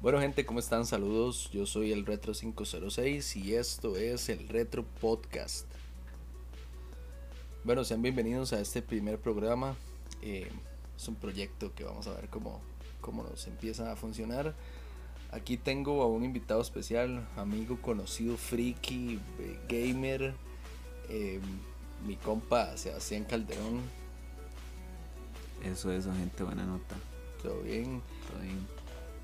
Bueno gente, ¿cómo están? Saludos, yo soy el Retro 506 y esto es el Retro Podcast. Bueno, sean bienvenidos a este primer programa. Eh, es un proyecto que vamos a ver cómo, cómo nos empieza a funcionar. Aquí tengo a un invitado especial, amigo conocido, friki, eh, gamer, eh, mi compa Sebastián Calderón. Eso es, gente, buena nota. ¿Todo bien? Todo bien.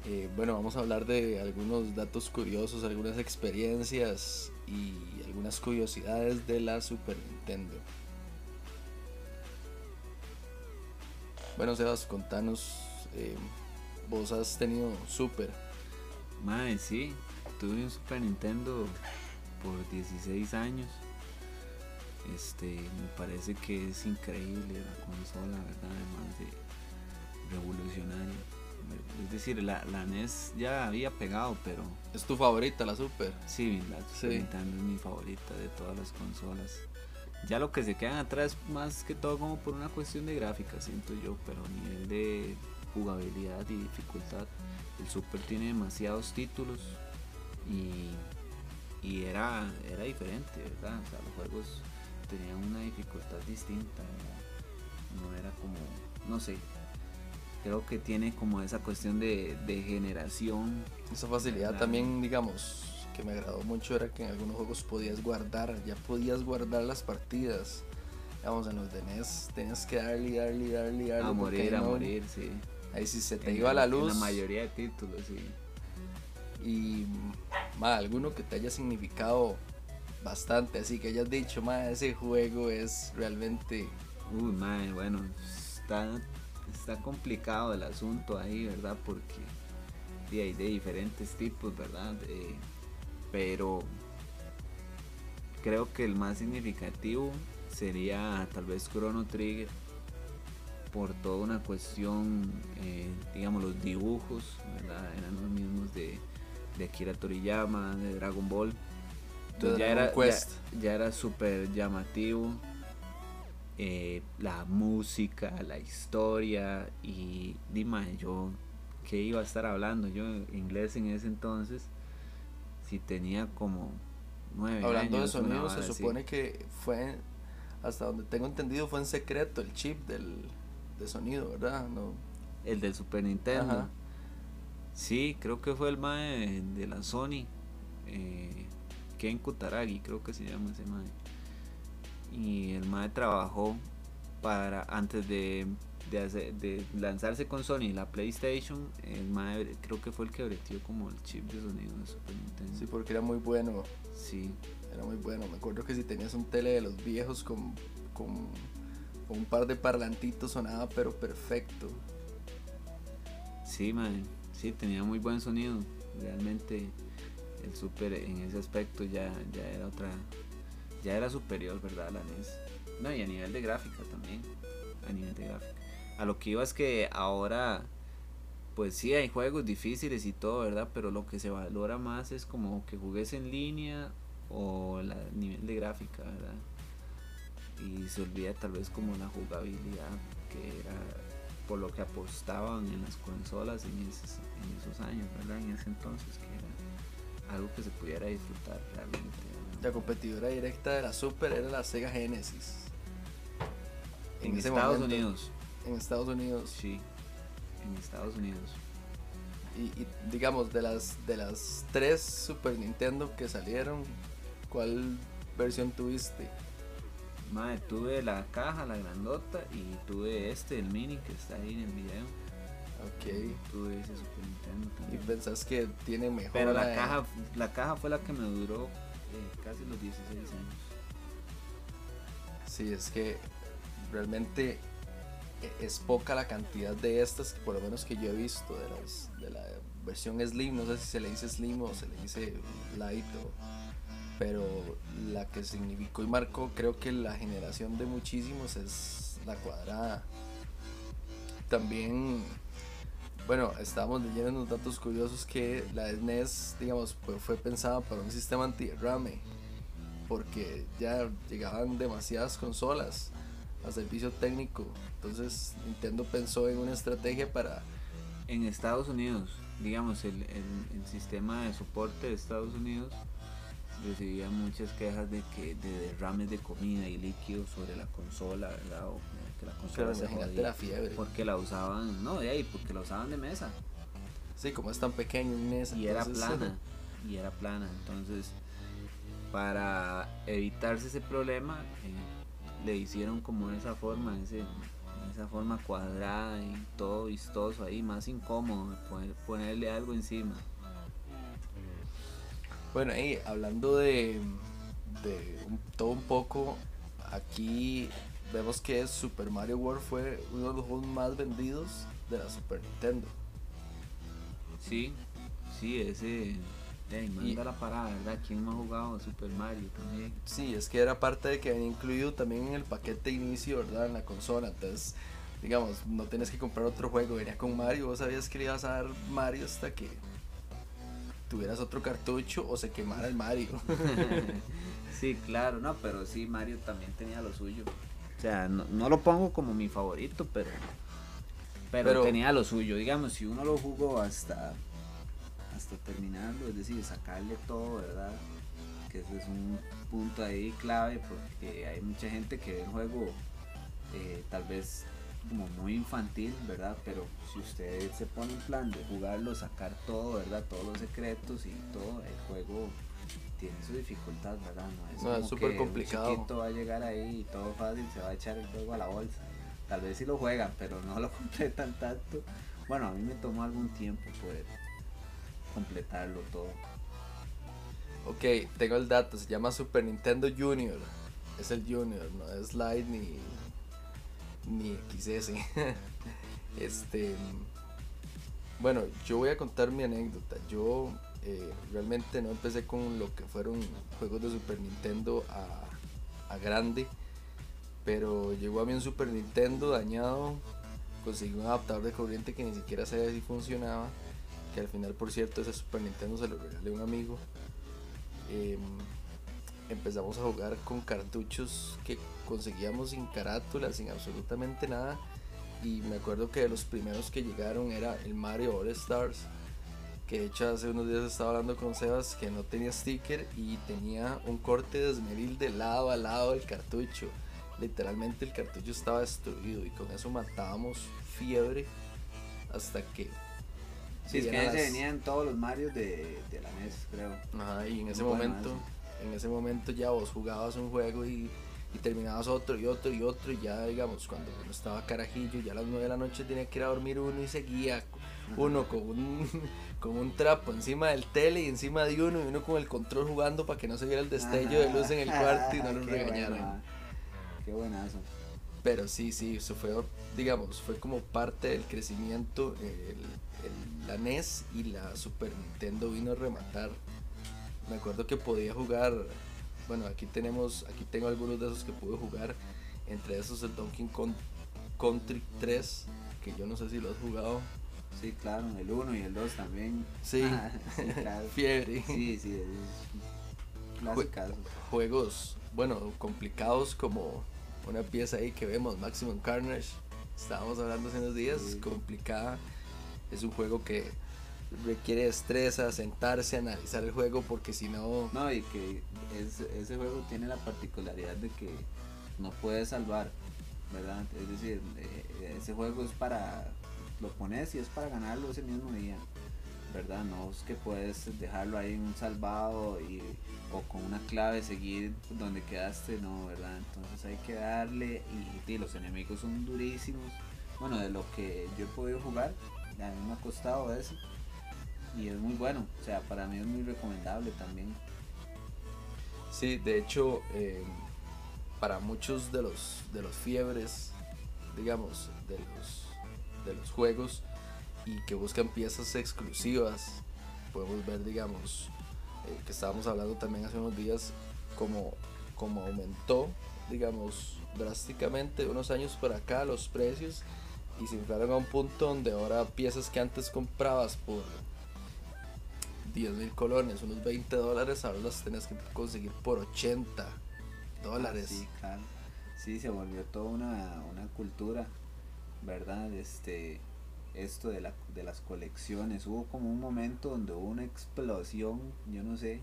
Eh, bueno, vamos a hablar de algunos datos curiosos, algunas experiencias y algunas curiosidades de la Super Nintendo. Bueno, Sebas, contanos, eh, vos has tenido Super. Madre, sí, tuve un Super Nintendo por 16 años. Este, me parece que es increíble la consola, ¿verdad? Además de revolucionaria. Es decir, la, la NES ya había pegado, pero ¿Es tu favorita la Super? sí, la Super Sí. Nintendo es mi favorita de todas las consolas. Ya lo que se quedan atrás, más que todo como por una cuestión de gráfica, siento yo, pero a nivel de jugabilidad y dificultad, el Super tiene demasiados títulos y, y era, era diferente, ¿verdad? O sea, los juegos tenían una dificultad distinta, no era como, no sé, creo que tiene como esa cuestión de, de generación. Esa facilidad Claro. también, digamos, que me agradó mucho era que en algunos juegos podías guardar, ya podías guardar las partidas. Digamos, en los de NES tenías que darle, darle, darle, darle. A morir, a no- morir, sí. Ahí si se te En iba la luz. En la mayoría de títulos, sí. y ma, alguno que te haya significado bastante, así que hayas dicho, ma, ese juego es realmente Uy, madre, bueno, está, está complicado el asunto ahí, ¿verdad? Porque hay de diferentes tipos, ¿verdad? Eh, pero creo que el más significativo sería tal vez Chrono Trigger por toda una cuestión, eh, digamos, los dibujos, ¿verdad? Eran los mismos de, de Akira Toriyama, de Dragon Ball. Entonces ya era, ya, ya era súper llamativo eh, la música, la historia y dime yo qué iba a estar hablando yo inglés en ese entonces si tenía como nueve Hablando de años, una sonido, se así. supone que fue, hasta donde tengo entendido, fue en secreto el chip del, de sonido, ¿verdad? No, el del Super Nintendo Ajá. sí creo que fue el mae de, de la Sony eh, Ken Kutaragi creo que se llama ese mae y el mae trabajó para antes de de, hacer- de lanzarse con Sony la PlayStation el mae creo que fue el que breteó como el chip de sonido de Super Nintendo sí, porque era muy bueno, sí era muy bueno. Me acuerdo que si tenías un tele de los viejos con, con, con un par de parlantitos sonaba pero perfecto. Sí, man, sí, tenía muy buen sonido. Realmente el Super en ese aspecto ya, ya era otra, ya era superior, ¿verdad? La NES. No, y a nivel de gráfica también. A nivel de gráfica. A lo que iba es que ahora, pues sí, hay juegos difíciles y todo, ¿verdad? Pero lo que se valora más es como que jugues en línea o el nivel de gráfica, ¿verdad? Y se olvida tal vez como la jugabilidad que era por lo que apostaban en las consolas en esos, en esos años, ¿verdad? En ese entonces, que era algo que se pudiera disfrutar realmente. La competidora directa de la Super era la Sega Genesis. En, Estados momento, Unidos, En Estados Unidos. sí, en Estados Unidos. Y, y, digamos, de las, de las tres Super Nintendo que salieron, ¿cuál versión tuviste? Madre, tuve la caja, la grandota, y tuve este, el mini que está ahí en el video. Ok. Tuve ese Super Nintendo ¿Y pensás que tiene mejor? Pero la caja, la caja fue la que me duró eh, casi los 16 años. Sí, es que realmente e- es poca la cantidad de estas, por lo menos que yo he visto, de, las, de la versión Slim. No sé si se le dice Slim o se le dice Light, o- pero la que significó y marcó, creo que la generación de muchísimos es la cuadrada. También, bueno, estábamos leyendo unos datos curiosos que la SNES, digamos, pues, fue pensada para un sistema anti-derrame porque ya llegaban demasiadas consolas a servicio técnico. Entonces Nintendo pensó en una estrategia para En Estados Unidos. digamos, el, sistema de soporte de Estados Unidos recibía muchas quejas de que de derrames de comida y líquidos sobre la consola, ¿verdad? Que la consola se la fiebre. porque la usaban, no, de ahí, porque la usaban de mesa Sí, como es tan pequeño en esa. y era plana y era plana, entonces para evitarse ese problema eh, le hicieron como esa forma, ese, esa forma cuadrada y todo vistoso ahí, más incómodo, poner- ponerle algo encima. Bueno, ahí hablando de, de un- todo un poco, aquí vemos que Super Mario World fue uno de los juegos más vendidos de la Super Nintendo. Sí, sí, ese. Ahí, manda Y- la parada, ¿verdad? ¿Quién no ha jugado Super Mario también? Sí, es que era parte de que venía incluido también en el paquete de inicio, ¿verdad? En la consola. Entonces, digamos, no tienes que comprar otro juego, venía con Mario. Vos sabías que le ibas a dar Mario hasta que tuvieras otro cartucho o se quemara el Mario. sí, claro, no, pero sí, Mario también tenía lo suyo. Sea, no, no lo pongo como mi favorito, pero, pero. Pero- tenía lo suyo. Digamos, si uno lo jugó hasta. Hasta terminarlo, es decir, sacarle todo, ¿verdad? Que ese es un punto ahí clave porque hay mucha gente que ve el juego eh, tal vez como muy infantil, ¿verdad? Pero si usted se pone en plan de jugarlo, sacar todo, ¿verdad? Todos los secretos y todo, el juego tiene su dificultad, ¿verdad? No es, No, es como súper que complicado. Un chiquito va a llegar ahí y todo fácil, se va a echar el juego a la bolsa. Tal vez sí lo juegan, pero no lo completan tanto. Bueno, a mí me tomó algún tiempo poder completarlo todo. ok, tengo el dato, se llama Super Nintendo Junior. Es el Junior, no es Lite ni, ni XS. este. Bueno, yo voy a contar mi anécdota. Yo eh, realmente no empecé con lo que fueron juegos de Super Nintendo a, grande. Pero llegó a mí un Super Nintendo dañado. Conseguí un adaptador de corriente que ni siquiera sabía si funcionaba. Que al final, por cierto, ese Super Nintendo se lo regalé a un amigo. Em, empezamos a jugar con cartuchos que conseguíamos sin carátula, sin absolutamente nada. Y me acuerdo que de los primeros que llegaron era el Mario All Stars. Que de hecho hace unos días estaba hablando con Sebas que no tenía sticker y tenía un corte de esmeril de lado a lado del cartucho. Literalmente el cartucho estaba destruido y con eso matábamos fiebre hasta que... Sí, es que las- venían todos los Marios de, de la NES, creo. Ajá, y en ese momento, en ese momento ya vos jugabas un juego y, y terminabas otro y otro y otro y ya digamos cuando uno estaba carajillo, ya a las 9 de la noche tenía que ir a dormir uno y seguía uno con un, con un trapo encima del tele y encima de uno y uno con el control jugando para que no se viera el destello de luz en el cuarto y no lo Qué regañaran. bueno, ah. Qué buenazo. Pero sí, sí, eso fue, digamos, fue como parte del crecimiento. el- el- la NES y la Super Nintendo vino a rematar. Me acuerdo que podía jugar, bueno, aquí tenemos, aquí tengo algunos de esos que pude jugar. Entre esos el Donkey Kong Country 3, que yo no sé si lo has jugado. Sí, claro, el 1 y el 2 también. Sí, Ah, sí, claro. fiebre. Sí, sí, es clásicazo. Juegos, bueno, complicados como una pieza ahí que vemos, Maximum Carnage. Estábamos hablando hace unos días, Sí. complicada. Es un juego que requiere destreza, sentarse, analizar el juego, porque si no, No, y que es- ese juego tiene la particularidad de que no puedes salvar, ¿verdad? Es decir, eh, ese juego es para, lo pones y es para ganarlo ese mismo día, ¿verdad? No es que puedes dejarlo ahí en un salvado y, o con una clave seguir donde quedaste, no, ¿verdad? Entonces hay que darle y, los enemigos son durísimos. Bueno, de lo que yo he podido jugar, a mí me ha costado eso. Y es muy bueno, o sea, para mí es muy recomendable también. sí, de hecho, eh, para muchos de los, de los fiebres, digamos, de los, de los juegos y que buscan piezas exclusivas, podemos ver, digamos, eh, que estábamos hablando también hace unos días, como, como aumentó, digamos, drásticamente unos años por acá los precios y se inflaron a un punto donde ahora piezas que antes comprabas por 10 mil colones, unos 20 dólares, ahora las tenés que conseguir por 80 dólares. Sí, claro. Sí, se volvió toda una, una cultura, ¿verdad? Este, esto de, la, de las colecciones. Hubo como un momento donde hubo una explosión, yo no sé,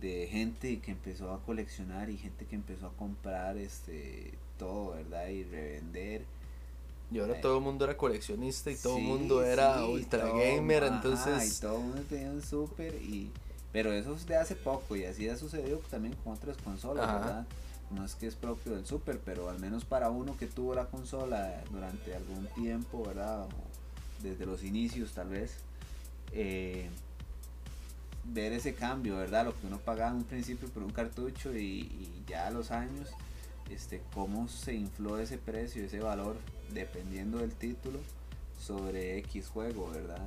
de gente que empezó a coleccionar y gente que empezó a comprar este todo, ¿verdad? Y revender. Y ahora Eh, todo el mundo era coleccionista y todo el Sí, mundo era sí, ultra todo, gamer, ajá, entonces y todo el mundo tenía un super y pero eso es de hace poco y así ha sucedido también con otras consolas, Ajá. ¿verdad? No es que es propio del super, pero al menos para uno que tuvo la consola durante algún tiempo, ¿verdad? Desde los inicios tal vez, eh, ver ese cambio, ¿verdad? Lo que uno pagaba en un principio por un cartucho y, ya a los años, este, cómo se infló ese precio, ese valor, dependiendo del título, sobre X juego, ¿verdad?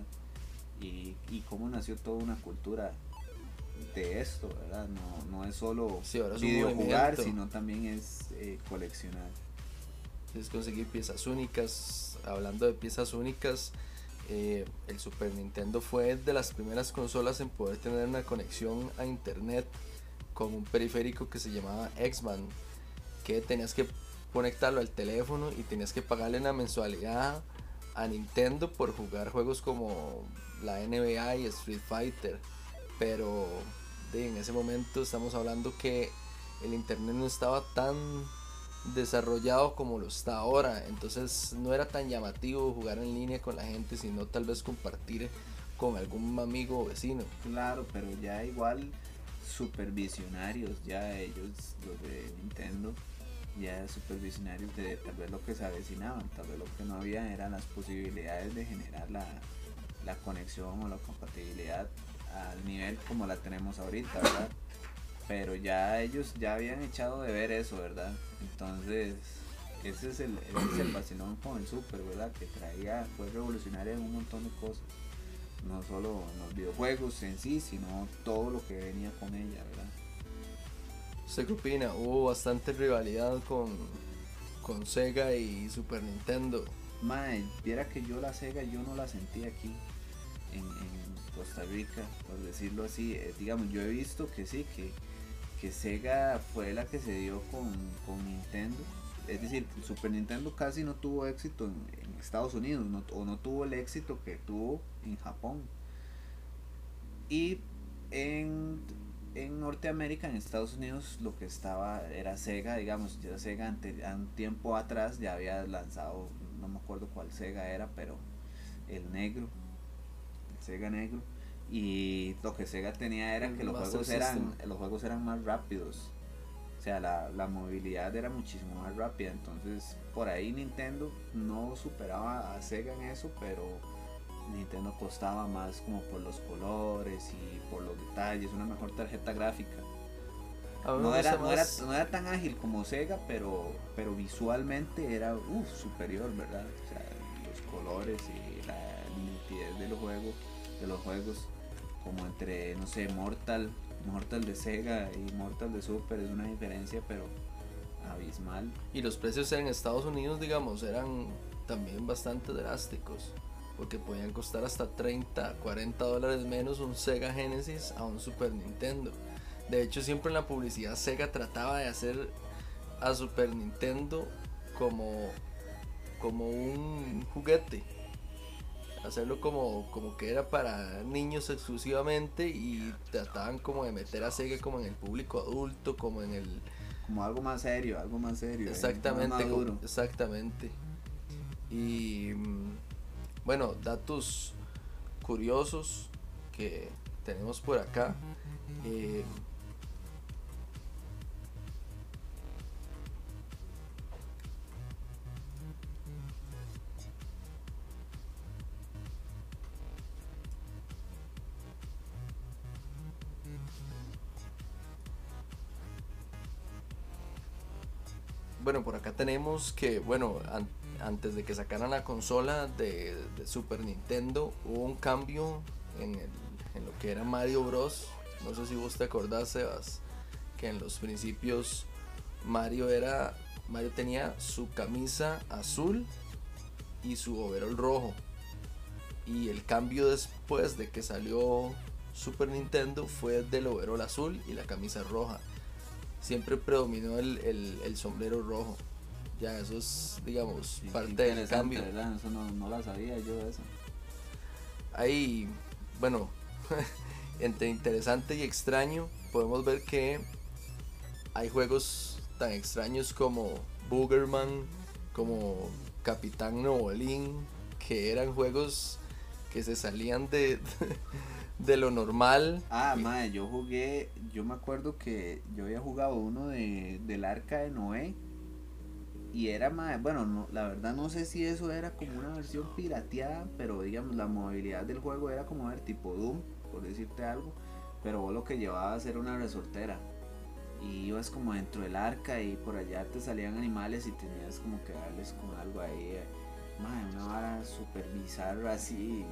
Y cómo nació toda una cultura de esto, ¿verdad? No, no es solo Sí, es videojugar, sino también es eh, coleccionar. es conseguir piezas únicas. Hablando de piezas únicas, eh, el Super Nintendo fue de las primeras consolas en poder tener una conexión a internet con un periférico que se llamaba X-Man, que tenías que conectarlo al teléfono y tenías que pagarle una mensualidad a Nintendo por jugar juegos como la NBA y Street Fighter. Pero en ese momento estamos hablando que el internet no estaba tan desarrollado como lo está ahora. Entonces no era tan llamativo jugar en línea con la gente, sino tal vez compartir con algún amigo o vecino. Claro, pero ya igual supervisionarios, ya ellos, los de Nintendo, ya supervisionarios de tal vez lo que se avecinaban, tal vez lo que no había eran las posibilidades de generar la, la conexión o la compatibilidad al nivel como la tenemos ahorita, ¿verdad? Pero ya ellos ya habían echado de ver eso, ¿verdad? Entonces, ese es el, ese es el vacilón con el Super, ¿verdad? Que traía, fue revolucionario en un montón de cosas no solo en los videojuegos en sí, sino todo lo que venía con ella, ¿verdad? ¿Usted qué opina? Hubo bastante rivalidad con, con Sega y Super Nintendo. Mae, viera que yo la Sega yo no la sentí aquí en, en Costa Rica, por decirlo así. Eh, digamos, yo he visto que sí, que, que Sega fue la que se dio con, con Nintendo. Es decir, Super Nintendo casi no tuvo éxito en, Estados Unidos, no- o no tuvo el éxito que tuvo en Japón. Y en, en Norteamérica, en Estados Unidos, lo que estaba era Sega, digamos, ya Sega ante, un tiempo atrás ya había lanzado, no me acuerdo cuál Sega era, pero el negro, Sega negro. Y lo que Sega tenía era que los Master juegos eran, los juegos eran más rápidos. O sea, la, la movilidad era muchísimo más rápida. Entonces, por ahí Nintendo no superaba a Sega en eso, pero Nintendo costaba más como por los colores y por los detalles, una mejor tarjeta gráfica. No era, no, era, no era tan ágil como Sega, pero, pero visualmente era uf, superior, ¿verdad? O sea, los colores y la nitidez de los juegos, de los juegos, como entre, no sé, Mortal, Mortal de Sega y Mortal de Super es una diferencia, pero abismal. Y los precios en Estados Unidos, digamos, eran también bastante drásticos. Porque podían costar hasta 30, 40 dólares menos un Sega Genesis a un Super Nintendo. De hecho, siempre en la publicidad Sega trataba de hacer a Super Nintendo como, como un juguete. Hacerlo como, como que era para niños exclusivamente y trataban como de meter a Sega como en el público adulto, como en el, Como algo más serio, algo más serio. ¿eh? Exactamente, como- maduro. exactamente. Y mm, bueno, datos curiosos que tenemos por acá. Eh, bueno, por acá tenemos que, bueno, an- antes de que sacaran la consola de, Super Nintendo, hubo un cambio en, en lo que era Mario Bros. No sé si vos te acordás, Sebas, que en los principios Mario era, Mario tenía su camisa azul y su overol rojo. Y el cambio después de que salió Super Nintendo fue del overol azul y la camisa roja. Siempre predominó el, el- el sombrero rojo. Ya eso es, digamos, Sí, parte del cambio. ¿verdad? Eso no, no la sabía yo eso. Hay, bueno, entre interesante y extraño, podemos ver que hay juegos tan extraños como Boogerman, como Capitán Novolín, que eran juegos que se salían de, de lo normal. Ah, madre, yo jugué, yo me acuerdo que yo había jugado uno de, del arca de Noé. Y era más, bueno, no, la verdad no sé si eso era como una versión pirateada, pero digamos la movilidad del juego era como ver tipo Doom, por decirte algo, pero vos lo que llevabas era una resortera. Y ibas como dentro del arca y por allá te salían animales y tenías como que darles con algo ahí. Madre, una vara super bizarra así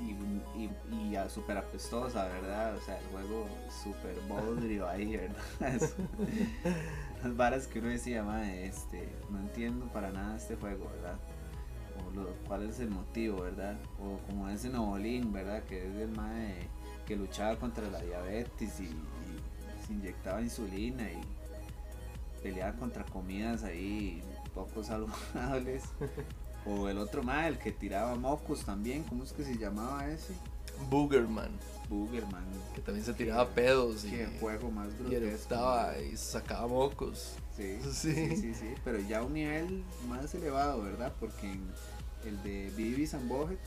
y, y, y súper apestosa, ¿verdad? O sea, el juego súper bodrio ahí, ¿verdad? Las varas que uno decía, madre, este, no entiendo para nada este juego, ¿verdad? O lo, cuál es el motivo, ¿verdad? O como ese Novolín, ¿verdad? Que es el madre que luchaba contra la diabetes y, y se inyectaba insulina y peleaba contra comidas ahí poco saludables. O el otro madre, el que tiraba mocos también, ¿cómo es que se llamaba ese? Boogerman, Boogerman. que también se tiraba pedos y, Qué juego más y grotesco. eructaba y sacaba mocos. Sí, Sí. sí, sí, sí, pero ya a un nivel más elevado, ¿verdad? Porque en el de and Butthead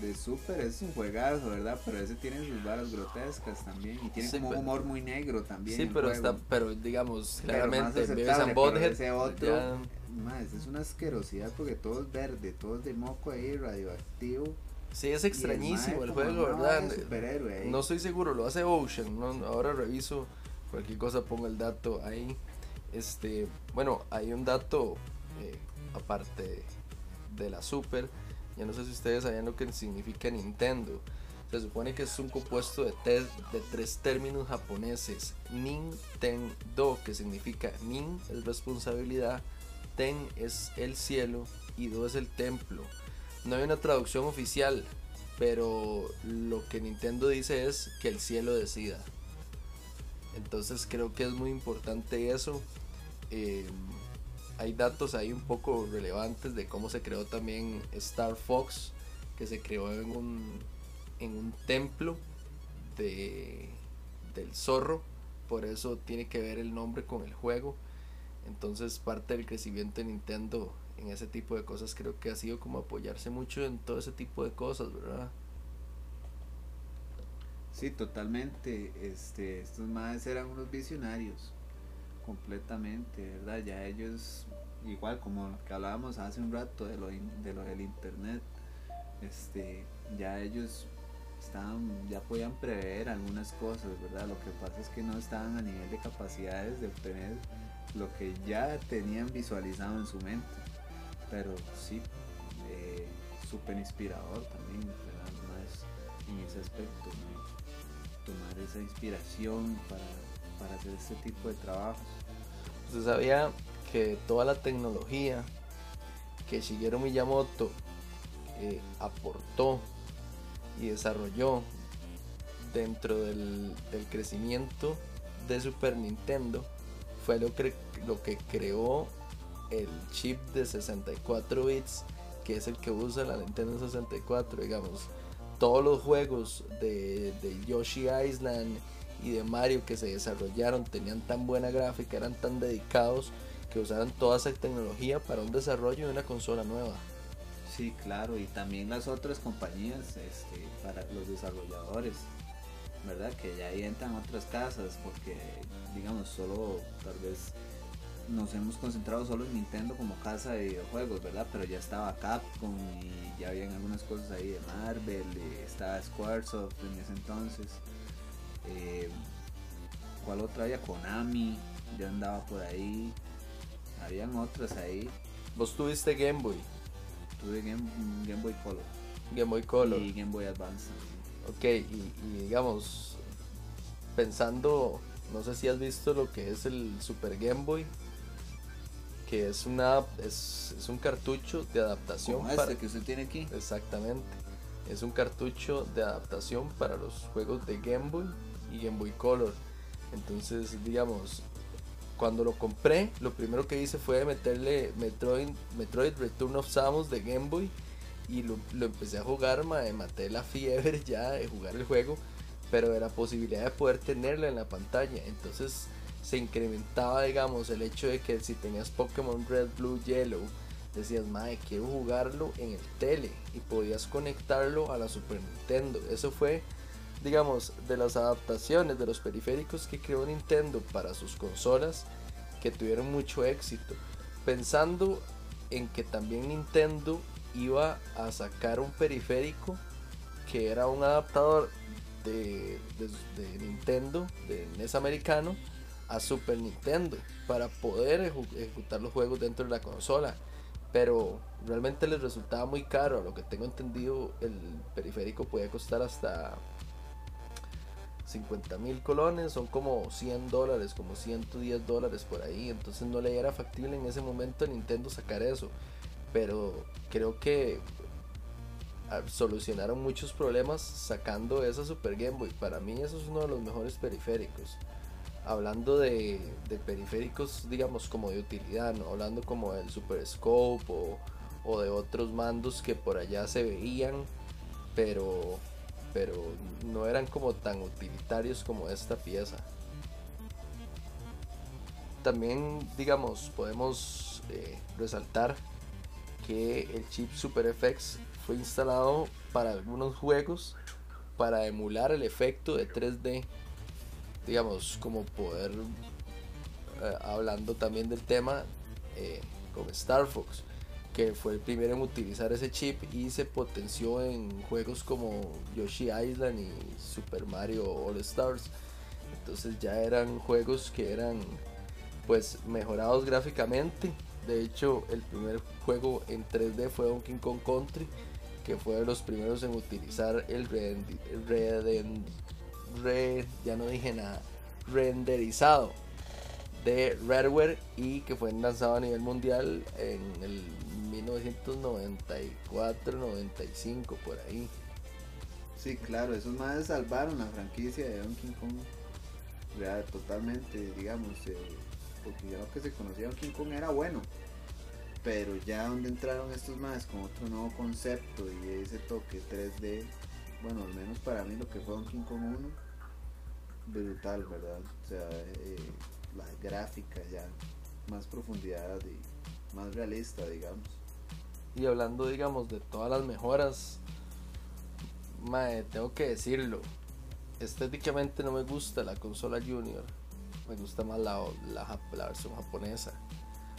de Super es un juegazo, ¿verdad? Pero ese tiene sus varas grotescas también y tiene Sí, como un humor muy negro también. Sí, el pero está, pero digamos, más claramente, pero Butthead, ese otro- ya- Más, es una asquerosidad porque todo es verde, todo es de moco ahí, radioactivo. sí, es extrañísimo mae el como juego, ¿verdad? superhéroe. No estoy seguro, lo hace Ocean, ¿no? ahora reviso cualquier cosa, pongo el dato ahí. Este, bueno, hay un dato eh, aparte de la Super, ya no sé si ustedes sabían lo que significa Nintendo. Se supone que es un compuesto de, te- de tres términos japoneses. Nintendo, que significa Nin es responsabilidad, Ten es el cielo y Do es el templo. No hay una traducción oficial, pero lo que Nintendo dice es que el cielo decida. Entonces creo que es muy importante eso. Eh, hay datos ahí un poco relevantes de cómo se creó también Star Fox, que se creó en un, en un templo de, del zorro. Por eso tiene que ver el nombre con el juego. Entonces parte del crecimiento de Nintendo en ese tipo de cosas creo que ha sido como apoyarse mucho en todo ese tipo de cosas, ¿verdad? Sí, totalmente. Este, estos madres eran unos visionarios, completamente, ¿verdad? Ya ellos, igual como lo que hablábamos hace un rato de lo, de lo del internet, este, ya ellos estaban, ya podían prever algunas cosas, ¿verdad? Lo que pasa es que no estaban a nivel de capacidades de obtener lo que ya tenían visualizado en su mente. Pero sí, eh, súper inspirador también. Más en ese aspecto, tomar esa inspiración para, para hacer este tipo de trabajos. Usted sabía que toda la tecnología que Shigeru Miyamoto eh, aportó y desarrolló dentro del crecimiento de Super Nintendo fue lo que, lo que creó el chip de 64 bits que es el que usa la Nintendo 64 digamos todos los juegos de, de Yoshi Island y de Mario que se desarrollaron tenían tan buena gráfica, eran tan dedicados que usaran toda esa tecnología para un desarrollo de una consola nueva. Sí, claro, y también las otras compañías este, para los desarrolladores, ¿verdad? Que ya ahí entran otras casas, porque digamos, solo tal vez nos hemos concentrado solo en Nintendo como casa de videojuegos, ¿verdad? Pero ya estaba Capcom y ya habían algunas cosas ahí de Marvel, estaba Squaresoft en ese entonces. Eh, ¿Cuál otra había? Konami, ya andaba por ahí. Habían otras ahí. Vos tuviste Game Boy, Tuve Game, Game Boy Color Game Boy Color, y Game Boy Advance. Ok, y, y digamos, pensando, no sé si has visto lo que es el Super Game Boy, que es una es, es un cartucho de adaptación Como para, este que usted tiene aquí. Exactamente. Es un cartucho de adaptación para los juegos de Game Boy y Game Boy Color. Entonces, digamos, cuando lo compré, lo primero que hice fue meterle Metroid, Metroid Return of Samus de Game Boy y lo, empecé a jugar, me maté la fiebre ya de jugar el juego, pero de la posibilidad de poder tenerlo en la pantalla. Entonces se incrementaba, digamos, el hecho de que si tenías Pokémon Red, Blue, Yellow, decías, madre, quiero jugarlo en el tele y podías conectarlo a la Super Nintendo. Eso fue digamos, de las adaptaciones de los periféricos que creó Nintendo para sus consolas que tuvieron mucho éxito. Pensando en que también Nintendo iba a sacar un periférico que era un adaptador de, de, Nintendo, de NES americano, a Super Nintendo para poder ejecutar los juegos dentro de la consola. Pero realmente les resultaba muy caro. A lo que tengo entendido, el periférico podía costar hasta 50 mil colones son como 100 dólares, como 110 dólares por ahí. Entonces no le era factible en ese momento a Nintendo sacar eso. Pero creo que ah, solucionaron muchos problemas sacando esa Super Game Boy. Para mí eso es uno de los mejores periféricos. Hablando de, periféricos, digamos, como de utilidad, ¿no? hablando como del Super Scope o, o de otros mandos que por allá se veían, pero pero no eran como tan utilitarios como esta pieza. También, digamos, podemos eh, resaltar que el chip SuperFX fue instalado para algunos juegos para emular el efecto de 3D. Digamos, como poder, eh, hablando también del tema, eh, con Star Fox que fue el primero en utilizar ese chip y se potenció en juegos como Yoshi Island y Super Mario All Stars. Entonces ya eran juegos que eran pues mejorados gráficamente. De hecho, el primer juego en 3D fue Donkey Kong Country, que fue de los primeros en utilizar el ya no dije nada, renderizado de Rareware y que fue lanzado a nivel mundial en el 1994, 95, por ahí. Sí, claro, esos más salvaron la franquicia de Donkey Kong. Totalmente, digamos, eh, porque ya lo que se conocía Donkey Kong era bueno. Pero ya donde entraron estos más con otro nuevo concepto y ese toque 3D, bueno, al menos para mí lo que fue Donkey Kong 1, brutal, ¿verdad? O sea, eh, la ya, más profundidad y más realista, digamos. Y hablando, digamos, de todas las mejoras, mae, tengo que decirlo. Estéticamente no me gusta la consola Junior. Me gusta más la, la, versión japonesa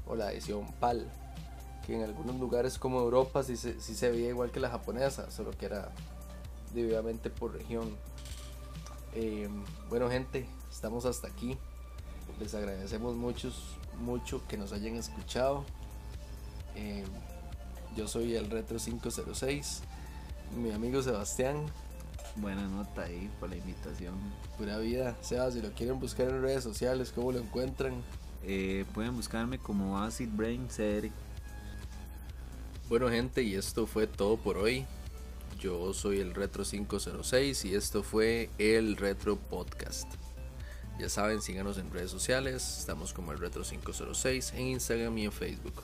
o la edición PAL. Que en algunos lugares como Europa sí se, sí se veía igual que la japonesa, solo que era debidamente por región. Eh, bueno, gente, estamos hasta aquí. Les agradecemos muchos, mucho que nos hayan escuchado. Eh, yo soy el Retro 506. Mi amigo Sebastián. Buena nota ahí por la invitación. Pura vida. Seba, si lo quieren buscar en redes sociales, ¿cómo lo encuentran? Eh, pueden buscarme como Acid Brain Series. Bueno gente, y esto fue todo por hoy. Yo soy el Retro 506 y esto fue el Retro Podcast. Ya saben, síganos en redes sociales. Estamos como el Retro 506 en Instagram y en Facebook.